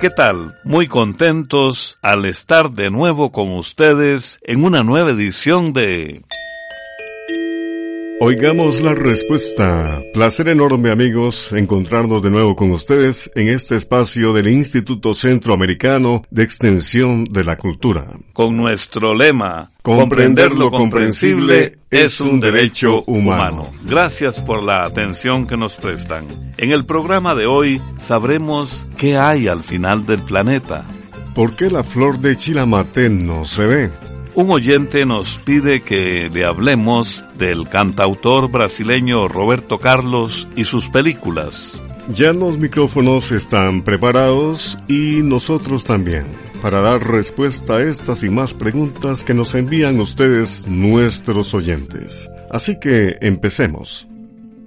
¿Qué tal? Muy contentos al estar de nuevo con ustedes en una nueva edición de... Oigamos la respuesta. Placer enorme amigos encontrarnos de nuevo con ustedes en este espacio del Instituto Centroamericano de Extensión de la Cultura. Con nuestro lema, comprender lo comprensible es un derecho humano. Gracias por la atención que nos prestan. En el programa de hoy sabremos qué hay al final del planeta. ¿Por qué la flor de Chilamate no se ve? Un oyente nos pide que le hablemos del cantautor brasileño Roberto Carlos y sus películas. Ya los micrófonos están preparados y nosotros también para dar respuesta a estas y más preguntas que nos envían ustedes nuestros oyentes. Así que empecemos.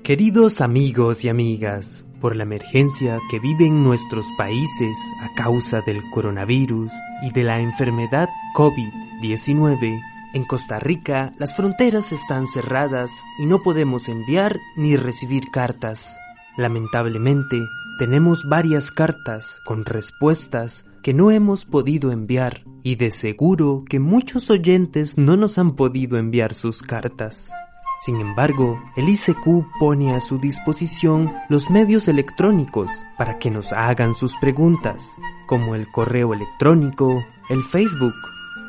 Queridos amigos y amigas, por la emergencia que viven nuestros países a causa del coronavirus y de la enfermedad COVID-19, en Costa Rica las fronteras están cerradas y no podemos enviar ni recibir cartas. Lamentablemente, tenemos varias cartas con respuestas que no hemos podido enviar y de seguro que muchos oyentes no nos han podido enviar sus cartas. Sin embargo, el ICQ pone a su disposición los medios electrónicos para que nos hagan sus preguntas, como el correo electrónico, el Facebook,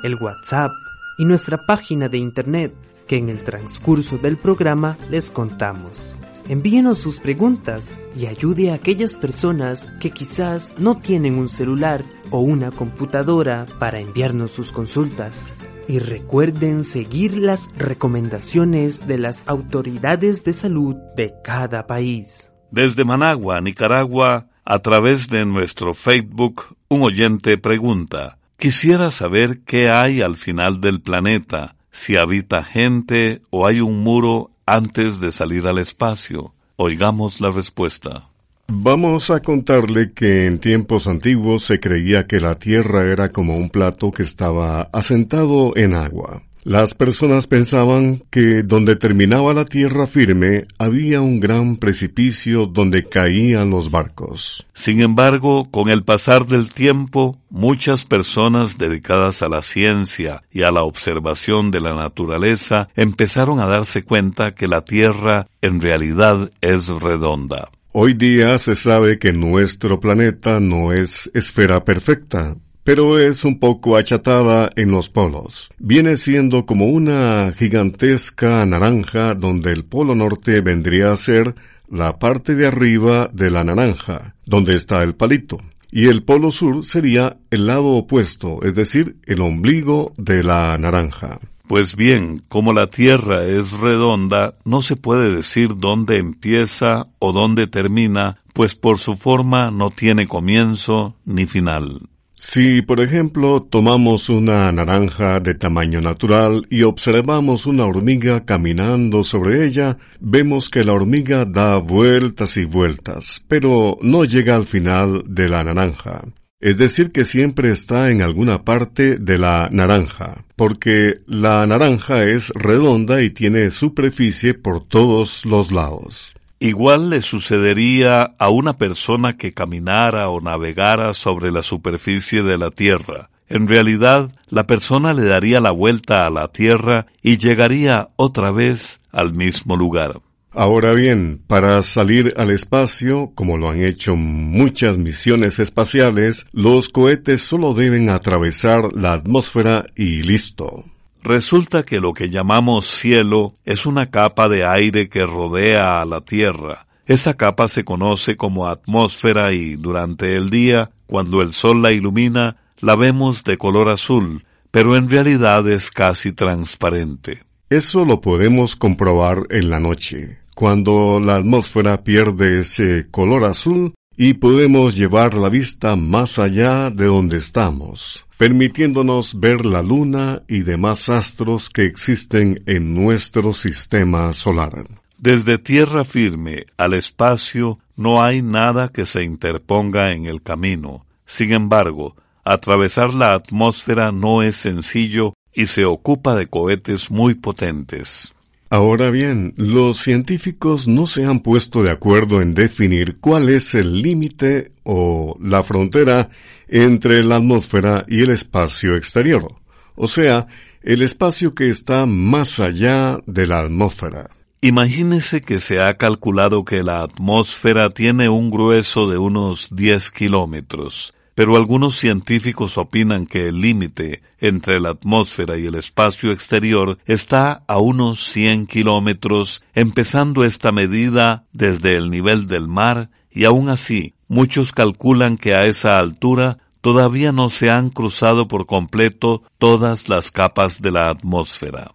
el WhatsApp y nuestra página de Internet, que en el transcurso del programa les contamos. Envíenos sus preguntas y ayude a aquellas personas que quizás no tienen un celular o una computadora para enviarnos sus consultas. Y recuerden seguir las recomendaciones de las autoridades de salud de cada país. Desde Managua, Nicaragua, a través de nuestro Facebook, un oyente pregunta, quisiera saber qué hay al final del planeta, si habita gente o hay un muro antes de salir al espacio. Oigamos la respuesta. Vamos a contarle que en tiempos antiguos se creía que la Tierra era como un plato que estaba asentado en agua. Las personas pensaban que donde terminaba la tierra firme había un gran precipicio donde caían los barcos. Sin embargo, con el pasar del tiempo, muchas personas dedicadas a la ciencia y a la observación de la naturaleza empezaron a darse cuenta que la tierra en realidad es redonda. Hoy día se sabe que nuestro planeta no es esfera perfecta, pero es un poco achatada en los polos. Viene siendo como una gigantesca naranja donde el polo norte vendría a ser la parte de arriba de la naranja, donde está el palito. Y el polo sur sería el lado opuesto, es decir, el ombligo de la naranja. Pues bien, como la Tierra es redonda, no se puede decir dónde empieza o dónde termina, pues por su forma no tiene comienzo ni final. Si, por ejemplo, tomamos una naranja de tamaño natural y observamos una hormiga caminando sobre ella, vemos que la hormiga da vueltas y vueltas, pero no llega al final de la naranja. Es decir, que siempre está en alguna parte de la naranja, porque la naranja es redonda y tiene superficie por todos los lados. Igual le sucedería a una persona que caminara o navegara sobre la superficie de la Tierra. En realidad, la persona le daría la vuelta a la Tierra y llegaría otra vez al mismo lugar. Ahora bien, para salir al espacio, como lo han hecho muchas misiones espaciales, los cohetes solo deben atravesar la atmósfera y listo. Resulta que lo que llamamos cielo es una capa de aire que rodea a la Tierra. Esa capa se conoce como atmósfera y durante el día, cuando el sol la ilumina, la vemos de color azul, pero en realidad es casi transparente. Eso lo podemos comprobar en la noche cuando la atmósfera pierde ese color azul y podemos llevar la vista más allá de donde estamos, permitiéndonos ver la luna y demás astros que existen en nuestro sistema solar. Desde tierra firme al espacio no hay nada que se interponga en el camino. Sin embargo, atravesar la atmósfera no es sencillo y se ocupa de cohetes muy potentes. Ahora bien, los científicos no se han puesto de acuerdo en definir cuál es el límite o la frontera entre la atmósfera y el espacio exterior, o sea, el espacio que está más allá de la atmósfera. Imagínese que se ha calculado que la atmósfera tiene un grueso de unos 10 kilómetros pero algunos científicos opinan que el límite entre la atmósfera y el espacio exterior está a unos 100 kilómetros, empezando esta medida desde el nivel del mar, y aún así, muchos calculan que a esa altura todavía no se han cruzado por completo todas las capas de la atmósfera.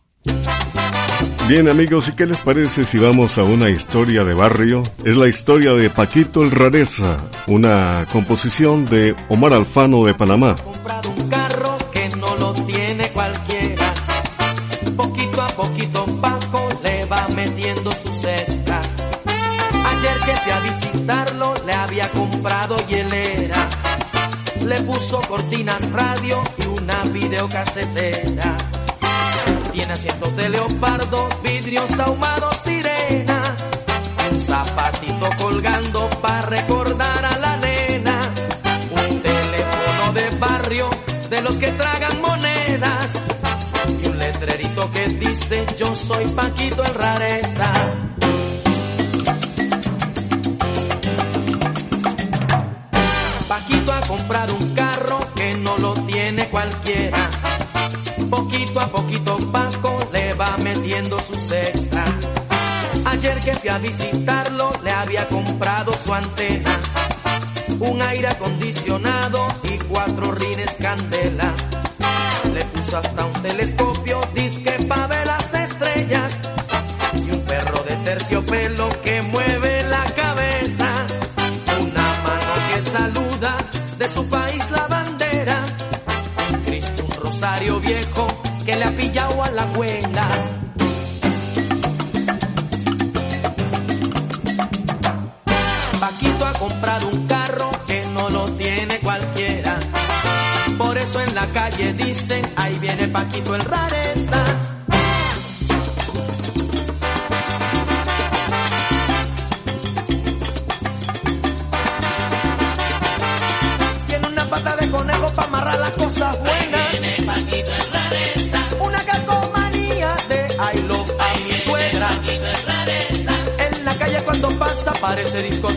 Bien amigos, ¿y qué les parece si vamos a una historia de barrio? Es la historia de Paquito el Rareza, una composición de Omar Alfano de Panamá. comprado un carro que no lo tiene cualquiera. Poquito a poquito Paco le va metiendo sus extras. Ayer que fui a visitarlo le había comprado hielera. Le puso cortinas radio y una videocasetera. Tiene asientos de leopardo, vidrios ahumados, sirena. Un zapatito colgando para recordar a la nena. Un teléfono de barrio de los que tragan monedas. Y un letrerito que dice yo soy Paquito el rareza. Paquito ha comprado un carro que no lo tiene cualquiera. Poquito a poquito Paco le va metiendo sus extras. Ayer que fui a visitarlo le había comprado su antena, un aire acondicionado y cuatro rines candela. Le puso hasta un telescopio, disque pa' ver las estrellas y un perro de terciopelo le ha pillado a la abuela. Paquito ha comprado un carro que no lo tiene cualquiera. Por eso en la calle dicen, ahí viene Paquito el rareza. Pasa parece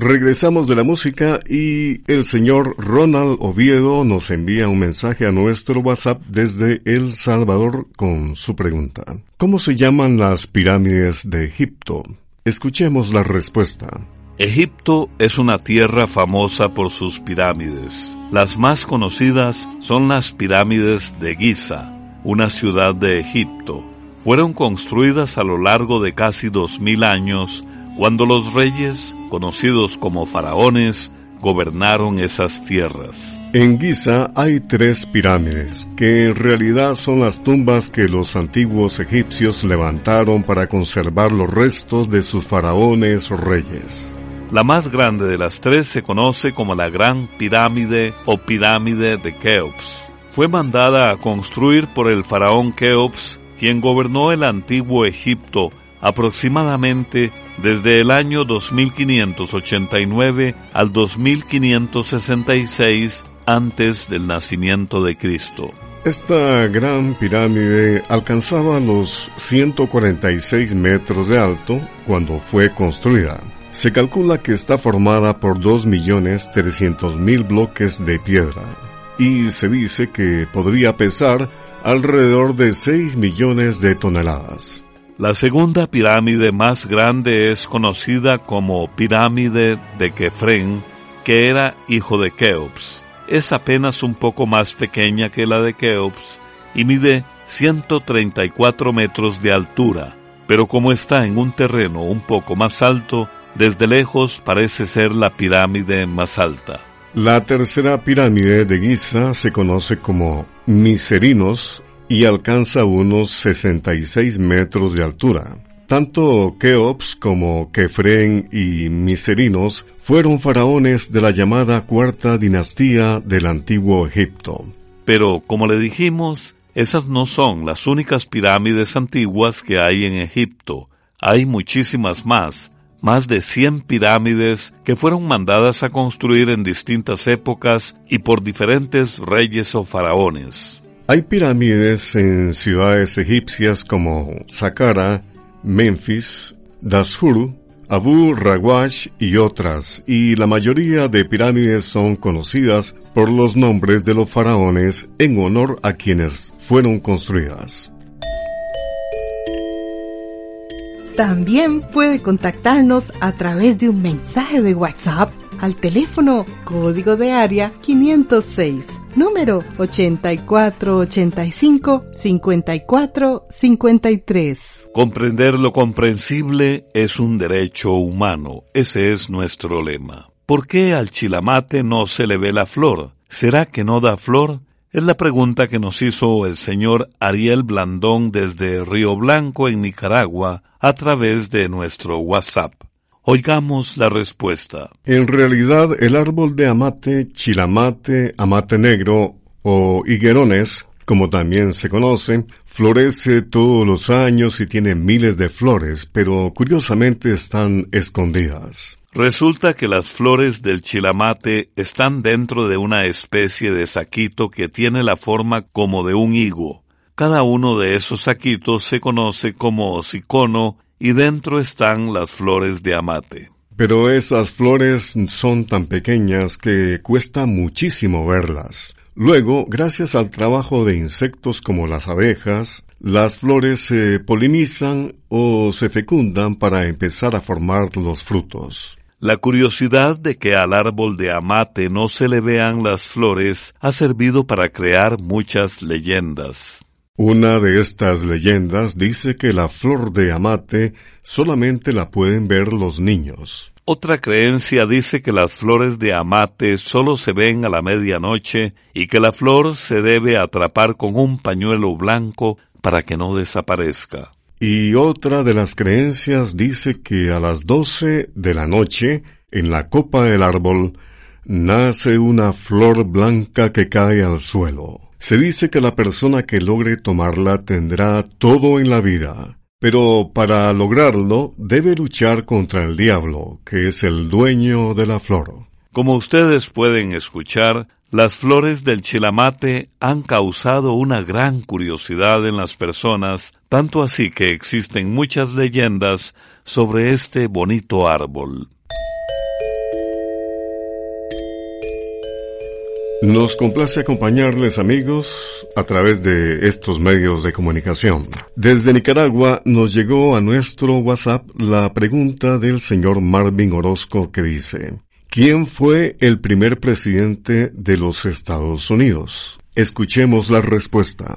Regresamos de la música y el señor Ronald Oviedo nos envía un mensaje a nuestro WhatsApp desde El Salvador con su pregunta. ¿Cómo se llaman las pirámides de Egipto? Escuchemos la respuesta. Egipto es una tierra famosa por sus pirámides. Las más conocidas son las pirámides de Giza, una ciudad de Egipto. Fueron construidas a lo largo de casi dos mil años cuando los reyes, conocidos como faraones, gobernaron esas tierras. En Giza hay tres pirámides, que en realidad son las tumbas que los antiguos egipcios levantaron para conservar los restos de sus faraones o reyes. La más grande de las tres se conoce como la Gran Pirámide o Pirámide de Keops. Fue mandada a construir por el faraón Keops, quien gobernó el antiguo Egipto aproximadamente desde el año 2589 al 2566 antes del nacimiento de Cristo. Esta gran pirámide alcanzaba los 146 metros de alto cuando fue construida. Se calcula que está formada por 2.300.000 bloques de piedra y se dice que podría pesar alrededor de 6 millones de toneladas. La segunda pirámide más grande es conocida como pirámide de Kefren, que era hijo de Keops. Es apenas un poco más pequeña que la de Keops y mide 134 metros de altura, pero como está en un terreno un poco más alto, desde lejos parece ser la pirámide más alta. La tercera pirámide de Giza se conoce como Miserinos y alcanza unos 66 metros de altura. Tanto Keops como Kefren y Miserinos fueron faraones de la llamada cuarta dinastía del antiguo Egipto. Pero, como le dijimos, esas no son las únicas pirámides antiguas que hay en Egipto. Hay muchísimas más, más de 100 pirámides que fueron mandadas a construir en distintas épocas y por diferentes reyes o faraones. Hay pirámides en ciudades egipcias como Saqqara, Memphis, Dashur, Abu Rawash y otras, y la mayoría de pirámides son conocidas por los nombres de los faraones en honor a quienes fueron construidas. También puede contactarnos a través de un mensaje de WhatsApp al teléfono código de área 506, número 8485-5453. Comprender lo comprensible es un derecho humano. Ese es nuestro lema. ¿Por qué al chilamate no se le ve la flor? ¿Será que no da flor? Es la pregunta que nos hizo el señor Ariel Blandón desde Río Blanco, en Nicaragua, a través de nuestro WhatsApp. Oigamos la respuesta. En realidad, el árbol de amate, chilamate, amate negro o higuerones, como también se conoce, florece todos los años y tiene miles de flores, pero curiosamente están escondidas. Resulta que las flores del chilamate están dentro de una especie de saquito que tiene la forma como de un higo. Cada uno de esos saquitos se conoce como cicono y dentro están las flores de amate. Pero esas flores son tan pequeñas que cuesta muchísimo verlas. Luego, gracias al trabajo de insectos como las abejas, las flores se polinizan o se fecundan para empezar a formar los frutos. La curiosidad de que al árbol de amate no se le vean las flores ha servido para crear muchas leyendas. Una de estas leyendas dice que la flor de amate solamente la pueden ver los niños. Otra creencia dice que las flores de amate solo se ven a la medianoche y que la flor se debe atrapar con un pañuelo blanco para que no desaparezca. Y otra de las creencias dice que a las doce de la noche, en la copa del árbol, nace una flor blanca que cae al suelo. Se dice que la persona que logre tomarla tendrá todo en la vida, pero para lograrlo debe luchar contra el diablo, que es el dueño de la flor. Como ustedes pueden escuchar, las flores del chilamate han causado una gran curiosidad en las personas tanto así que existen muchas leyendas sobre este bonito árbol. Nos complace acompañarles amigos a través de estos medios de comunicación. Desde Nicaragua nos llegó a nuestro WhatsApp la pregunta del señor Marvin Orozco que dice, ¿quién fue el primer presidente de los Estados Unidos? Escuchemos la respuesta.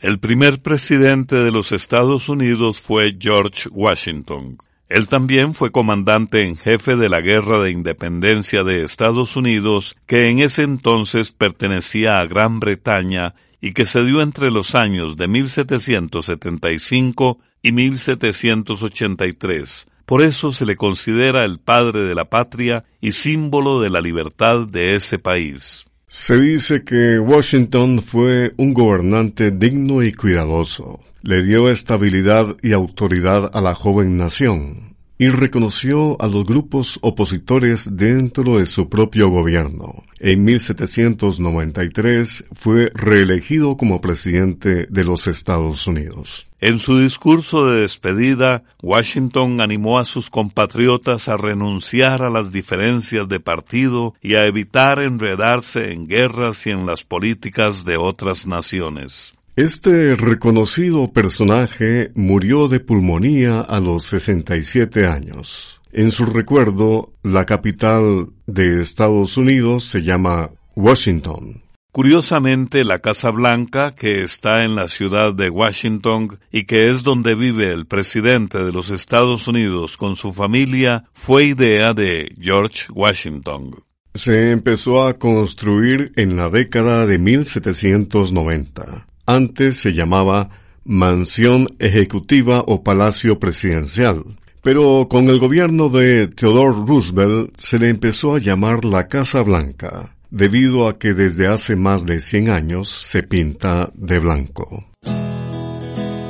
El primer presidente de los Estados Unidos fue George Washington. Él también fue comandante en jefe de la Guerra de Independencia de Estados Unidos, que en ese entonces pertenecía a Gran Bretaña y que se dio entre los años de 1775 y 1783. Por eso se le considera el padre de la patria y símbolo de la libertad de ese país. Se dice que Washington fue un gobernante digno y cuidadoso le dio estabilidad y autoridad a la joven nación y reconoció a los grupos opositores dentro de su propio gobierno. En 1793 fue reelegido como presidente de los Estados Unidos. En su discurso de despedida, Washington animó a sus compatriotas a renunciar a las diferencias de partido y a evitar enredarse en guerras y en las políticas de otras naciones. Este reconocido personaje murió de pulmonía a los 67 años. En su recuerdo, la capital de Estados Unidos se llama Washington. Curiosamente, la Casa Blanca, que está en la ciudad de Washington y que es donde vive el presidente de los Estados Unidos con su familia, fue idea de George Washington. Se empezó a construir en la década de 1790. Antes se llamaba Mansión Ejecutiva o Palacio Presidencial, pero con el gobierno de Theodore Roosevelt se le empezó a llamar la Casa Blanca, debido a que desde hace más de 100 años se pinta de blanco.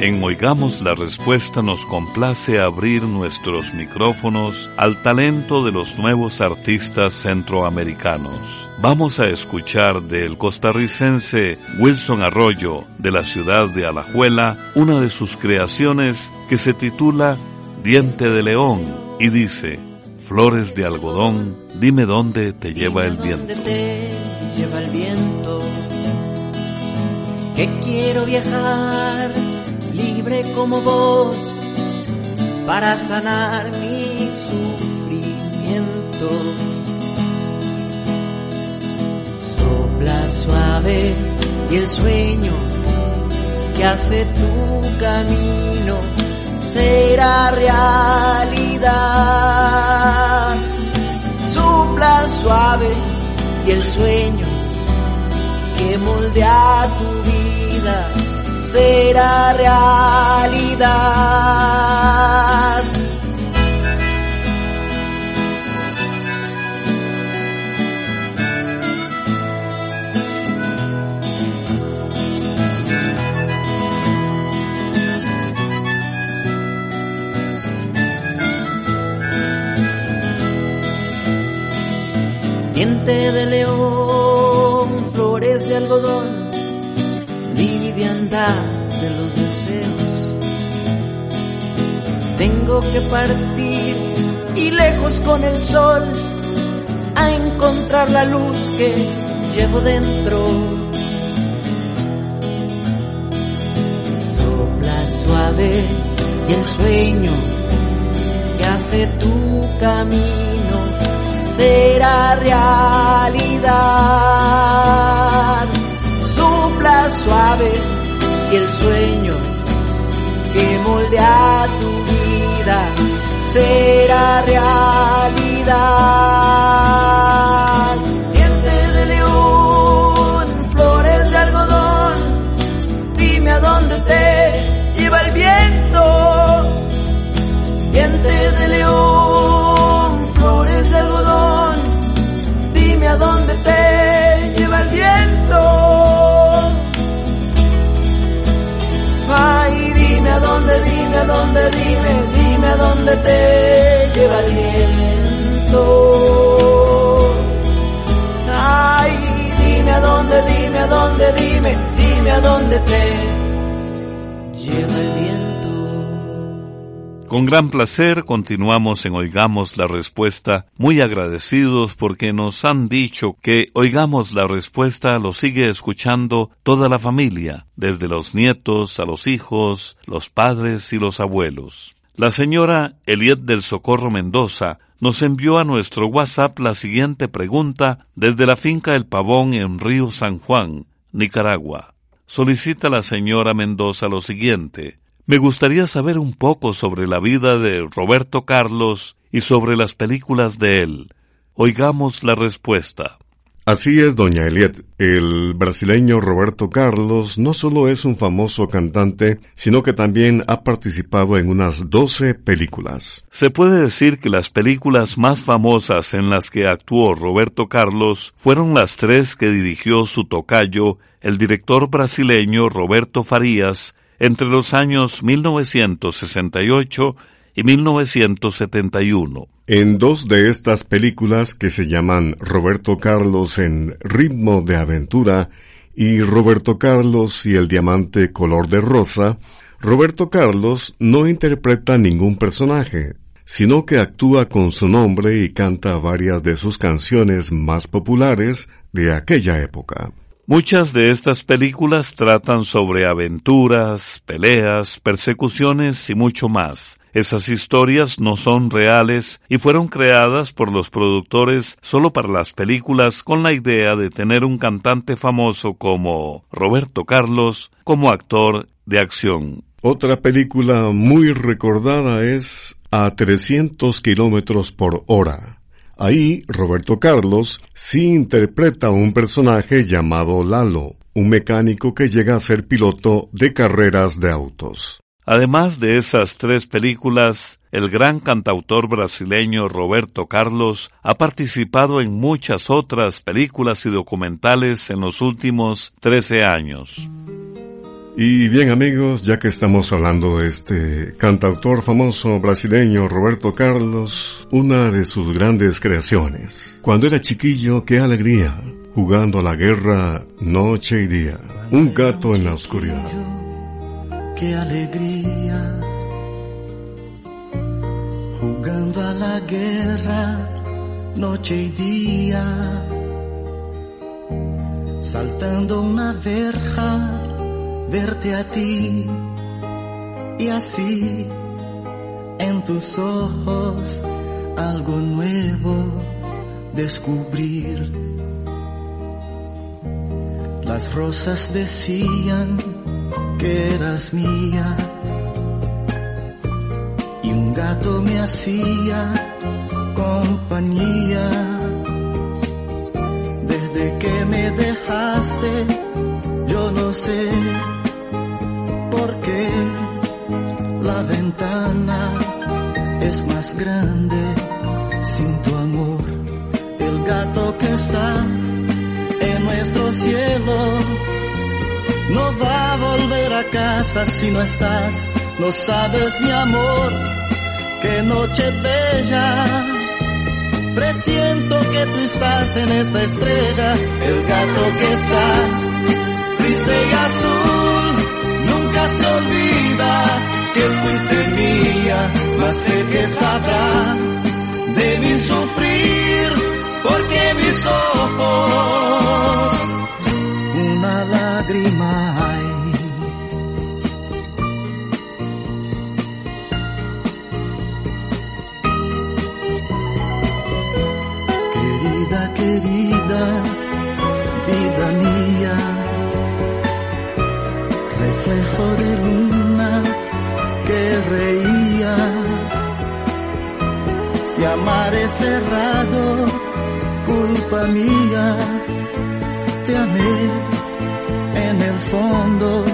En Oigamos la Respuesta nos complace abrir nuestros micrófonos al talento de los nuevos artistas centroamericanos. Vamos a escuchar del costarricense Wilson Arroyo de la ciudad de Alajuela una de sus creaciones que se titula Diente de León y dice, Flores de algodón, dime dónde te lleva el viento. Te lleva el viento, que quiero viajar libre como vos para sanar mi sufrimiento. Sopla suave y el sueño que hace tu camino será realidad. Sopla suave y el sueño que moldea tu vida será realidad. Diente de de los deseos. Tengo que partir y lejos con el sol a encontrar la luz que llevo dentro. Sopla suave y el sueño que hace tu camino será realidad suave y el sueño que moldea tu vida será realidad. Dónde, dime, dime a dónde te lleva el viento. Ay, dime a dónde, dime a dónde, dime, dime a dónde te Con gran placer continuamos en Oigamos la Respuesta, muy agradecidos porque nos han dicho que Oigamos la Respuesta lo sigue escuchando toda la familia, desde los nietos a los hijos, los padres y los abuelos. La señora Eliet del Socorro Mendoza nos envió a nuestro WhatsApp la siguiente pregunta desde la finca El Pavón en Río San Juan, Nicaragua. Solicita la señora Mendoza lo siguiente. Me gustaría saber un poco sobre la vida de Roberto Carlos y sobre las películas de él. Oigamos la respuesta. Así es, doña Eliet. El brasileño Roberto Carlos no solo es un famoso cantante, sino que también ha participado en unas doce películas. Se puede decir que las películas más famosas en las que actuó Roberto Carlos fueron las tres que dirigió su tocayo, el director brasileño Roberto Farías, entre los años 1968 y 1971. En dos de estas películas que se llaman Roberto Carlos en Ritmo de Aventura y Roberto Carlos y el Diamante Color de Rosa, Roberto Carlos no interpreta ningún personaje, sino que actúa con su nombre y canta varias de sus canciones más populares de aquella época. Muchas de estas películas tratan sobre aventuras, peleas, persecuciones y mucho más. Esas historias no son reales y fueron creadas por los productores solo para las películas con la idea de tener un cantante famoso como Roberto Carlos como actor de acción. Otra película muy recordada es A 300 kilómetros por hora Ahí, Roberto Carlos sí interpreta a un personaje llamado Lalo, un mecánico que llega a ser piloto de carreras de autos. Además de esas tres películas, el gran cantautor brasileño Roberto Carlos ha participado en muchas otras películas y documentales en los últimos 13 años. Y bien amigos, ya que estamos hablando de este cantautor famoso brasileño Roberto Carlos, una de sus grandes creaciones. Cuando era chiquillo, qué alegría, jugando a la guerra noche y día, un gato en la oscuridad. Qué alegría, jugando a la guerra noche y día, saltando una verja verte a ti y así en tus ojos algo nuevo descubrir. Las rosas decían que eras mía y un gato me hacía compañía. Desde que me dejaste, yo no sé porque la ventana es más grande sin tu amor. El gato que está en nuestro cielo no va a volver a casa si no estás. No sabes mi amor, qué noche bella. Presiento que tú estás en esa estrella, el gato que está triste y azul se olvida que fuiste mía, mas sé que sabrá de mi sufrir, porque mis ojos una lágrima culpa mía, te amé en el fondo,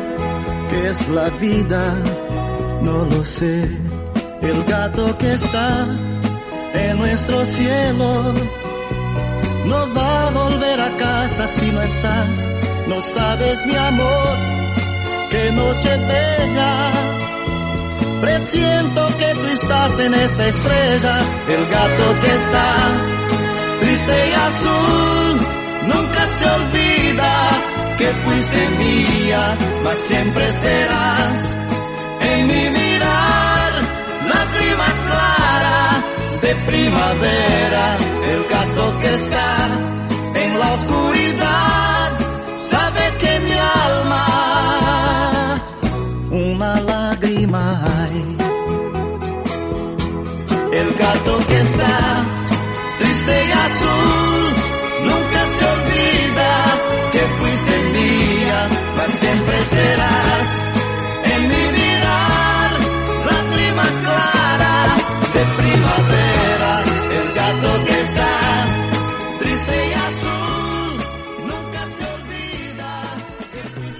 que es la vida, no lo sé. El gato que está en nuestro cielo no va a volver a casa si no estás, no sabes mi amor qué noche bella. Presiento que tú estás en esa estrella, el gato que está celeste y azul. Nunca se olvida que fuiste mía, mas siempre serás en mi mirar, lágrima clara de primavera, el gato que está en la oscuridad.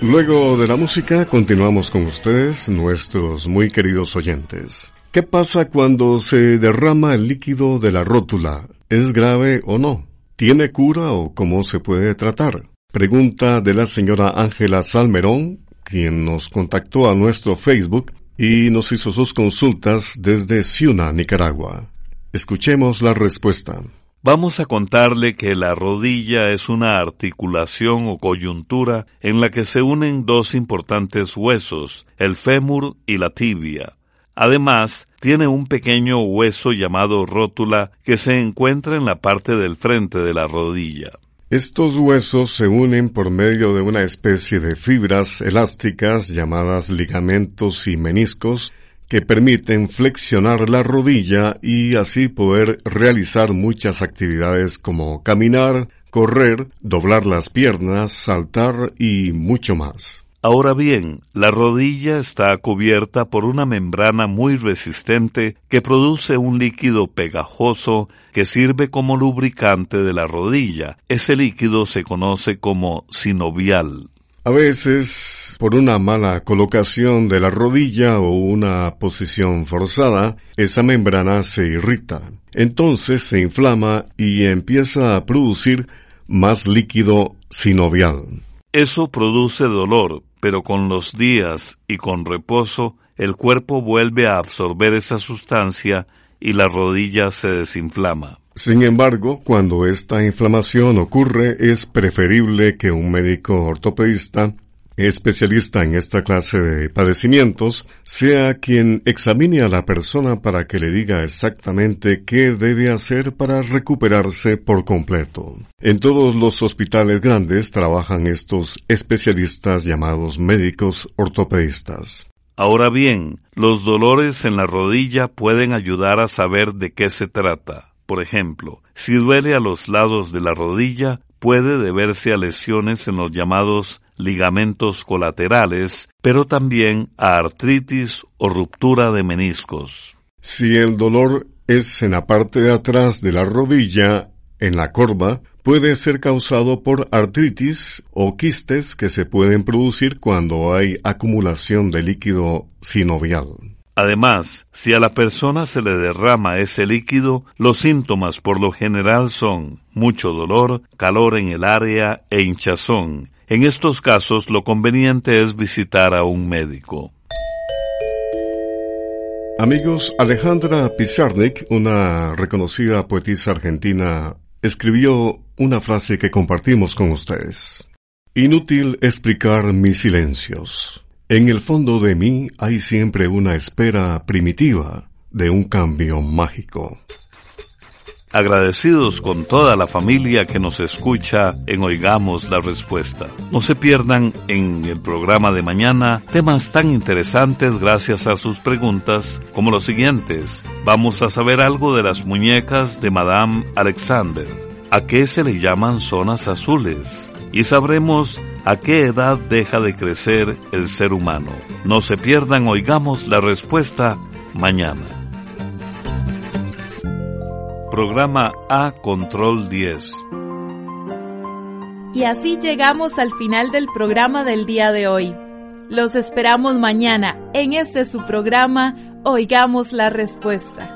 Luego de la música continuamos con ustedes, nuestros muy queridos oyentes. ¿Qué pasa cuando se derrama el líquido de la rótula? ¿Es grave o no? ¿Tiene cura o cómo se puede tratar? Pregunta de la señora Ángela Salmerón, quien nos contactó a nuestro Facebook y nos hizo sus consultas desde Ciuna, Nicaragua. Escuchemos la respuesta. Vamos a contarle que la rodilla es una articulación o coyuntura en la que se unen dos importantes huesos, el fémur y la tibia. Además, tiene un pequeño hueso llamado rótula que se encuentra en la parte del frente de la rodilla. Estos huesos se unen por medio de una especie de fibras elásticas llamadas ligamentos y meniscos que permiten flexionar la rodilla y así poder realizar muchas actividades como caminar, correr, doblar las piernas, saltar y mucho más. Ahora bien, la rodilla está cubierta por una membrana muy resistente que produce un líquido pegajoso que sirve como lubricante de la rodilla. Ese líquido se conoce como sinovial. A veces, por una mala colocación de la rodilla o una posición forzada, esa membrana se irrita. Entonces se inflama y empieza a producir más líquido sinovial. Eso produce dolor, pero con los días y con reposo el cuerpo vuelve a absorber esa sustancia y la rodilla se desinflama. Sin embargo, cuando esta inflamación ocurre, es preferible que un médico ortopedista, especialista en esta clase de padecimientos, sea quien examine a la persona para que le diga exactamente qué debe hacer para recuperarse por completo. En todos los hospitales grandes trabajan estos especialistas llamados médicos ortopedistas. Ahora bien, los dolores en la rodilla pueden ayudar a saber de qué se trata. Por ejemplo, si duele a los lados de la rodilla, puede deberse a lesiones en los llamados ligamentos colaterales, pero también a artritis o ruptura de meniscos. Si el dolor es en la parte de atrás de la rodilla, en la corva, puede ser causado por artritis o quistes que se pueden producir cuando hay acumulación de líquido sinovial. Además, si a la persona se le derrama ese líquido, los síntomas por lo general son mucho dolor, calor en el área e hinchazón. En estos casos lo conveniente es visitar a un médico. Amigos, Alejandra Pizarnik, una reconocida poetisa argentina, escribió una frase que compartimos con ustedes. Inútil explicar mis silencios. En el fondo de mí hay siempre una espera primitiva de un cambio mágico. Agradecidos con toda la familia que nos escucha en Oigamos la Respuesta. No se pierdan en el programa de mañana temas tan interesantes gracias a sus preguntas como los siguientes. Vamos a saber algo de las muñecas de Madame Alexander. ¿A qué se le llaman zonas azules? Y sabremos a qué edad deja de crecer el ser humano. No se pierdan, oigamos la respuesta mañana. Programa A Control 10. Y así llegamos al final del programa del día de hoy. Los esperamos mañana en este su programa Oigamos la Respuesta.